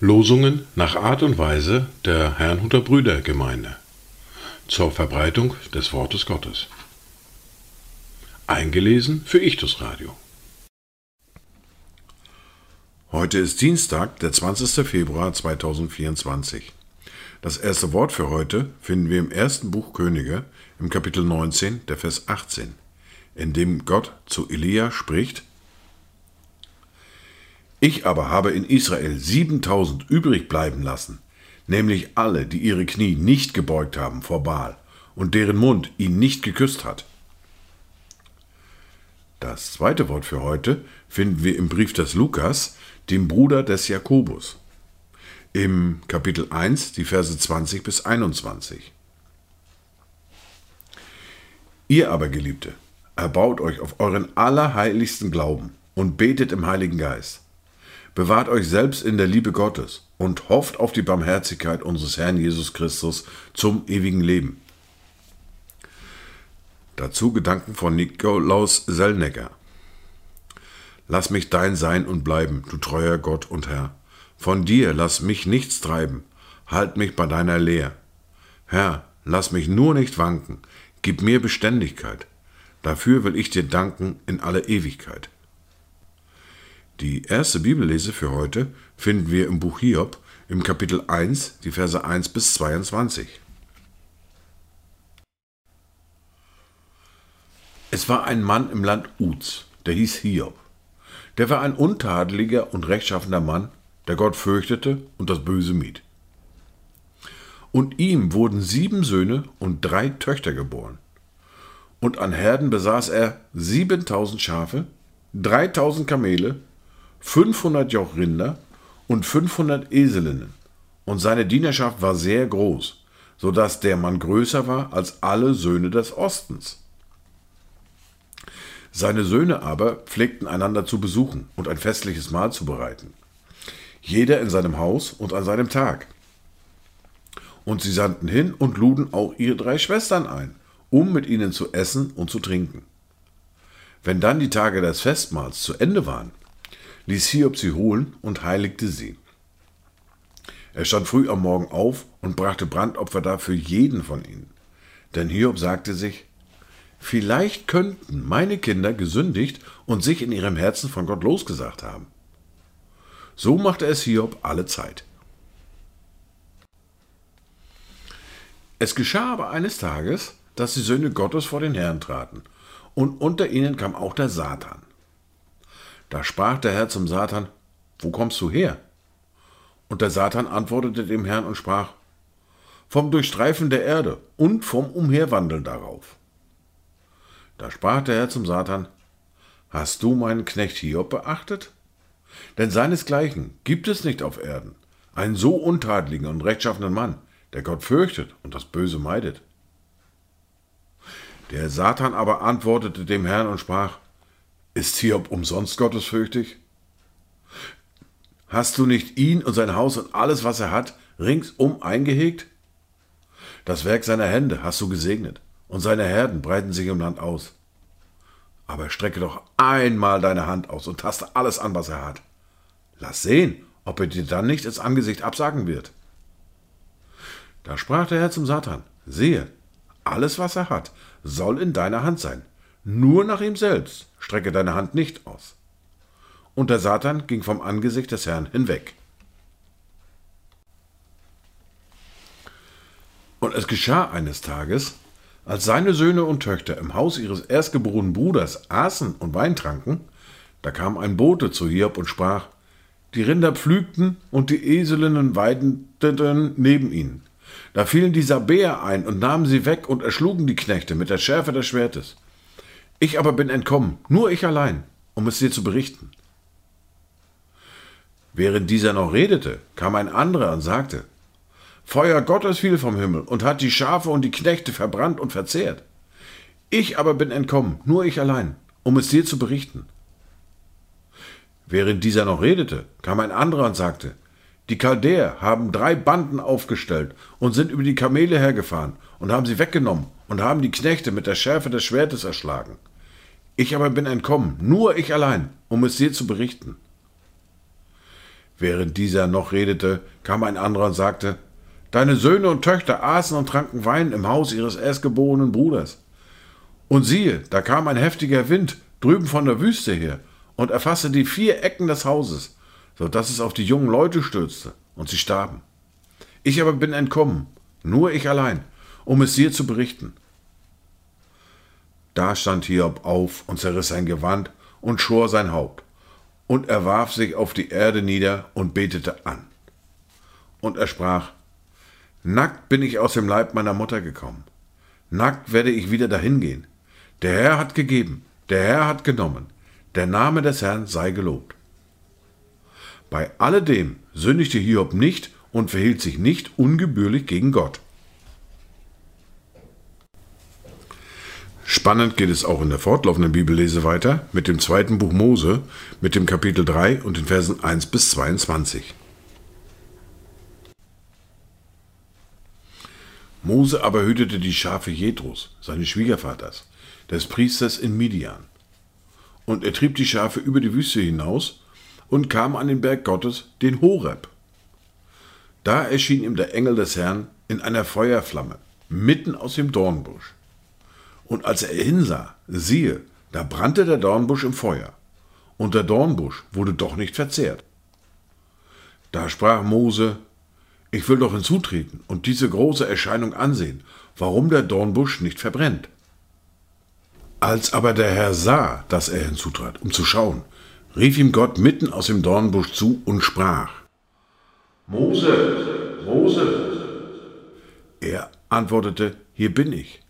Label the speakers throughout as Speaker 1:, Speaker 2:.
Speaker 1: Losungen nach Art und Weise der Herrnhuter Brüdergemeinde zur Verbreitung des Wortes Gottes. Eingelesen für Ichtus Radio. Heute ist Dienstag, der 20. Februar 2024. Das erste Wort für heute finden wir im ersten Buch Könige, im Kapitel 19, der Vers 18, in dem Gott zu Elia spricht: Ich aber habe in Israel 7000 übrig bleiben lassen, nämlich alle, die ihre Knie nicht gebeugt haben vor Baal und deren Mund ihn nicht geküsst hat. Das zweite Wort für heute finden wir im Brief des Lukas, dem Bruder des Jakobus. Im Kapitel 1, die Verse 20 bis 21. Ihr aber, Geliebte, erbaut euch auf euren allerheiligsten Glauben und betet im Heiligen Geist. Bewahrt euch selbst in der Liebe Gottes und hofft auf die Barmherzigkeit unseres Herrn Jesus Christus zum ewigen Leben. Dazu Gedanken von Nikolaus Sellnecker. Lass mich dein sein und bleiben, du treuer Gott und Herr. Von dir lass mich nichts treiben, halt mich bei deiner Lehr. Herr, lass mich nur nicht wanken, gib mir Beständigkeit. Dafür will ich dir danken in aller Ewigkeit. Die erste Bibellese für heute finden wir im Buch Hiob im Kapitel 1, die Verse 1 bis 22. Es war ein Mann im Land Uz, der hieß Hiob. Der war ein untadeliger und rechtschaffener Mann, der Gott fürchtete und das Böse mied. Und ihm wurden sieben Söhne und drei Töchter geboren. Und an Herden besaß er siebentausend Schafe, dreitausend Kamele, fünfhundert Joch Rinder und fünfhundert Eselinnen. Und seine Dienerschaft war sehr groß, so dass der Mann größer war als alle Söhne des Ostens. Seine Söhne aber pflegten einander zu besuchen und ein festliches Mahl zu bereiten. Jeder in seinem Haus und an seinem Tag. Und sie sandten hin und luden auch ihre drei Schwestern ein, um mit ihnen zu essen und zu trinken. Wenn dann die Tage des Festmahls zu Ende waren, ließ Hiob sie holen und heiligte sie. Er stand früh am Morgen auf und brachte Brandopfer dar für jeden von ihnen. Denn Hiob sagte sich, Vielleicht könnten meine Kinder gesündigt und sich in ihrem Herzen von Gott losgesagt haben. So machte es Hiob alle Zeit. Es geschah aber eines Tages, dass die Söhne Gottes vor den Herrn traten, und unter ihnen kam auch der Satan. Da sprach der Herr zum Satan, Wo kommst du her? Und der Satan antwortete dem Herrn und sprach, Vom Durchstreifen der Erde und vom Umherwandeln darauf. Da sprach der Herr zum Satan, Hast du meinen Knecht Hiob beachtet? Denn seinesgleichen gibt es nicht auf Erden, einen so untadeligen und rechtschaffenen Mann, der Gott fürchtet und das Böse meidet. Der Satan aber antwortete dem Herrn und sprach, Ist Hiob umsonst gottesfürchtig? Hast du nicht ihn und sein Haus und alles, was er hat, ringsum eingehegt? Das Werk seiner Hände hast du gesegnet, und seine Herden breiten sich im Land aus. Aber strecke doch einmal deine Hand aus und taste alles an, was er hat. Lass sehen, ob er dir dann nicht ins Angesicht absagen wird. Da sprach der Herr zum Satan, sehe, alles, was er hat, soll in deiner Hand sein. Nur nach ihm selbst strecke deine Hand nicht aus. Und der Satan ging vom Angesicht des Herrn hinweg. Und es geschah eines Tages, als seine Söhne und Töchter im Haus ihres erstgeborenen Bruders aßen und Wein tranken, da kam ein Bote zu Hiob und sprach, die Rinder pflügten und die Eselinnen weideten neben ihnen. Da fielen die Sabäer ein und nahmen sie weg und erschlugen die Knechte mit der Schärfe des Schwertes. Ich aber bin entkommen, nur ich allein, um es dir zu berichten. Während dieser noch redete, kam ein anderer und sagte, Feuer Gottes fiel vom Himmel und hat die Schafe und die Knechte verbrannt und verzehrt. Ich aber bin entkommen, nur ich allein, um es dir zu berichten. Während dieser noch redete, kam ein anderer und sagte, die Chaldäer haben drei Banden aufgestellt und sind über die Kamele hergefahren und haben sie weggenommen und haben die Knechte mit der Schärfe des Schwertes erschlagen. Ich aber bin entkommen, nur ich allein, um es dir zu berichten. Während dieser noch redete, kam ein anderer und sagte, Deine Söhne und Töchter aßen und tranken Wein im Haus ihres erstgeborenen Bruders. Und siehe, da kam ein heftiger Wind drüben von der Wüste her und erfasste die vier Ecken des Hauses, so dass es auf die jungen Leute stürzte, und sie starben. Ich aber bin entkommen, nur ich allein, um es dir zu berichten. Da stand Hiob auf und zerriss sein Gewand und schor sein Haupt. Und er warf sich auf die Erde nieder und betete an. Und er sprach, Nackt bin ich aus dem Leib meiner Mutter gekommen. Nackt werde ich wieder dahin gehen. Der Herr hat gegeben, der Herr hat genommen. Der Name des Herrn sei gelobt. Bei alledem sündigte Hiob nicht und verhielt sich nicht ungebührlich gegen Gott. Spannend geht es auch in der fortlaufenden Bibellese weiter mit dem zweiten Buch Mose, mit dem Kapitel 3 und den Versen 1 bis 22. Mose aber hütete die Schafe Jethros, seines Schwiegervaters, des Priesters in Midian. Und er trieb die Schafe über die Wüste hinaus und kam an den Berg Gottes, den Horeb. Da erschien ihm der Engel des Herrn in einer Feuerflamme, mitten aus dem Dornbusch. Und als er hinsah, siehe, da brannte der Dornbusch im Feuer, und der Dornbusch wurde doch nicht verzehrt. Da sprach Mose, ich will doch hinzutreten und diese große Erscheinung ansehen, warum der Dornbusch nicht verbrennt. Als aber der Herr sah, dass er hinzutrat, um zu schauen, rief ihm Gott mitten aus dem Dornbusch zu und sprach, Mose, Mose. Er antwortete, hier bin ich.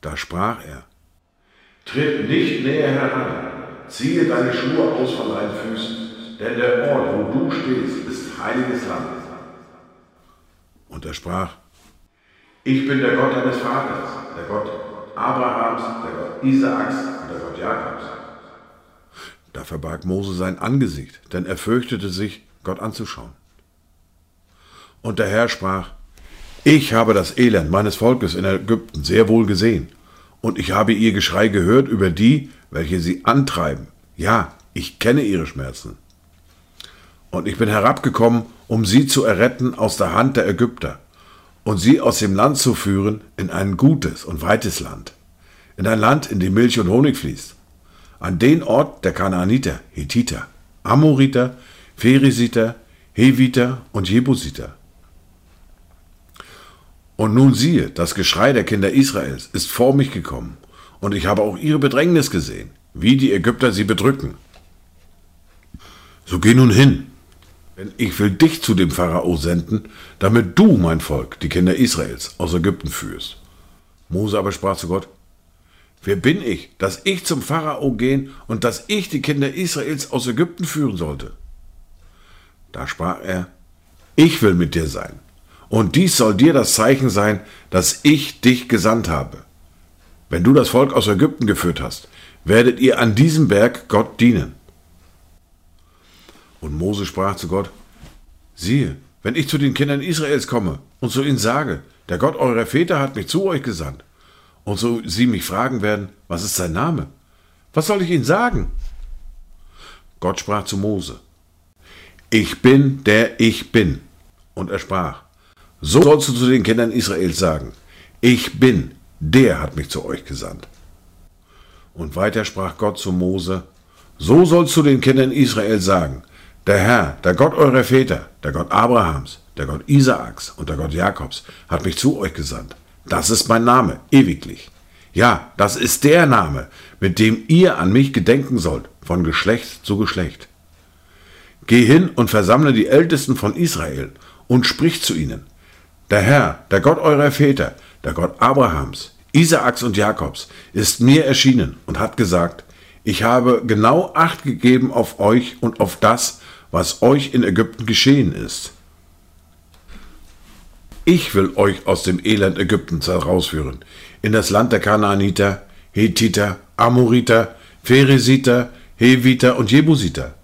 Speaker 1: Da sprach er, Tritt nicht näher heran, ziehe deine Schuhe aus von deinen Füßen, denn der Ort, wo du stehst, ist heiliges Land. Und er sprach, ich bin der Gott deines Vaters, der Gott Abrahams, der Gott Isaaks und der Gott Jakobs. Da verbarg Mose sein Angesicht, denn er fürchtete sich, Gott anzuschauen. Und der Herr sprach, ich habe das Elend meines Volkes in Ägypten sehr wohl gesehen, und ich habe ihr Geschrei gehört über die, welche sie antreiben. Ja, ich kenne ihre Schmerzen. Und ich bin herabgekommen, um sie zu erretten aus der Hand der Ägypter und sie aus dem Land zu führen in ein gutes und weites Land, in ein Land, in dem Milch und Honig fließt, an den Ort der Kanaaniter, Hethiter, Amoriter, Pheresiter, Heviter und Jebusiter. Und nun siehe, das Geschrei der Kinder Israels ist vor mich gekommen, und ich habe auch ihre Bedrängnis gesehen, wie die Ägypter sie bedrücken. So geh nun hin, denn ich will dich zu dem Pharao senden, damit du, mein Volk, die Kinder Israels, aus Ägypten führst. Mose aber sprach zu Gott, Wer bin ich, dass ich zum Pharao gehen und dass ich die Kinder Israels aus Ägypten führen sollte? Da sprach er, Ich will mit dir sein, und dies soll dir das Zeichen sein, dass ich dich gesandt habe. Wenn du das Volk aus Ägypten geführt hast, werdet ihr an diesem Berg Gott dienen. Und Mose sprach zu Gott, siehe, wenn ich zu den Kindern Israels komme und zu ihnen sage, der Gott eurer Väter hat mich zu euch gesandt, und so sie mich fragen werden, was ist sein Name? Was soll ich ihnen sagen? Gott sprach zu Mose, ich bin der ich bin. Und er sprach, so sollst du zu den Kindern Israels sagen, ich bin, der hat mich zu euch gesandt. Und weiter sprach Gott zu Mose, so sollst du den Kindern Israel sagen, der Herr, der Gott eurer Väter, der Gott Abrahams, der Gott Isaaks und der Gott Jakobs, hat mich zu euch gesandt. Das ist mein Name, ewiglich. Ja, das ist der Name, mit dem ihr an mich gedenken sollt, von Geschlecht zu Geschlecht. Geh hin und versammle die Ältesten von Israel und sprich zu ihnen. Der Herr, der Gott eurer Väter, der Gott Abrahams, Isaaks und Jakobs, ist mir erschienen und hat gesagt, ich habe genau Acht gegeben auf euch und auf das, was euch in Ägypten geschehen ist. Ich will euch aus dem Elend Ägyptens herausführen, in das Land der Kanaaniter, Hethiter, Amoriter, Pheresiter, Heviter und Jebusiter,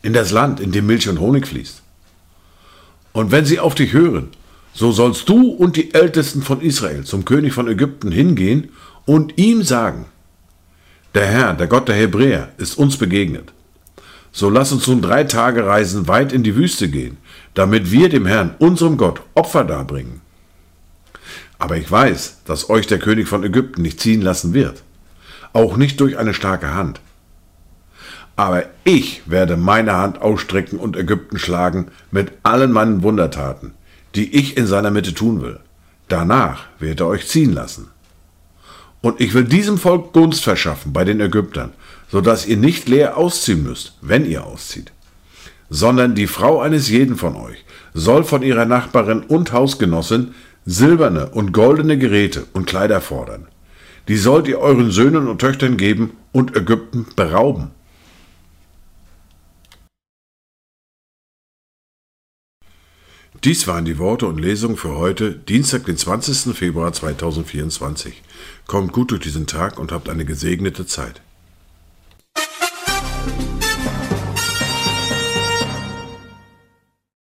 Speaker 1: in das Land, in dem Milch und Honig fließt. Und wenn sie auf dich hören, so sollst du und die Ältesten von Israel zum König von Ägypten hingehen und ihm sagen, Der Herr, der Gott der Hebräer, ist uns begegnet. So lass uns nun drei Tage reisen weit in die Wüste gehen, damit wir dem Herrn, unserem Gott, Opfer darbringen. Aber ich weiß, dass euch der König von Ägypten nicht ziehen lassen wird, auch nicht durch eine starke Hand. Aber ich werde meine Hand ausstrecken und Ägypten schlagen mit allen meinen Wundertaten, die ich in seiner Mitte tun will. Danach wird er euch ziehen lassen. Und ich will diesem Volk Gunst verschaffen bei den Ägyptern, so dass ihr nicht leer ausziehen müsst, wenn ihr auszieht, sondern die Frau eines jeden von euch soll von ihrer Nachbarin und Hausgenossin silberne und goldene Geräte und Kleider fordern. Die sollt ihr euren Söhnen und Töchtern geben und Ägypten berauben. Dies waren die Worte und Lesungen für heute, Dienstag, den 20. Februar 2024. Kommt gut durch diesen Tag und habt eine gesegnete Zeit.